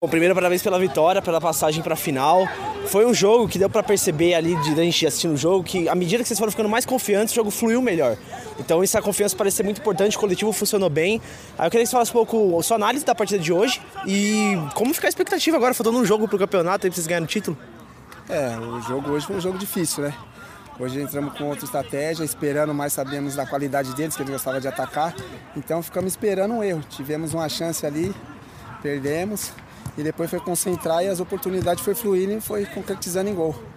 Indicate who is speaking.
Speaker 1: Bom, primeiro, parabéns pela vitória, pela passagem para a final. Foi um jogo que deu para perceber ali, de, a gente assistindo o jogo, que à medida que vocês foram ficando mais confiantes, o jogo fluiu melhor. Então, essa confiança parece ser muito importante, o coletivo funcionou bem. Aí eu queria que você falasse um pouco a sua análise da partida de hoje e como ficar a expectativa agora, faltando um jogo para o campeonato para vocês ganharem o título.
Speaker 2: É, o jogo hoje foi um jogo difícil, né? Hoje entramos com outra estratégia, esperando mais, sabemos da qualidade deles, que eles gostavam de atacar. Então ficamos esperando um erro. Tivemos uma chance ali, perdemos e depois foi concentrar e as oportunidades foi fluindo e foi concretizando em gol.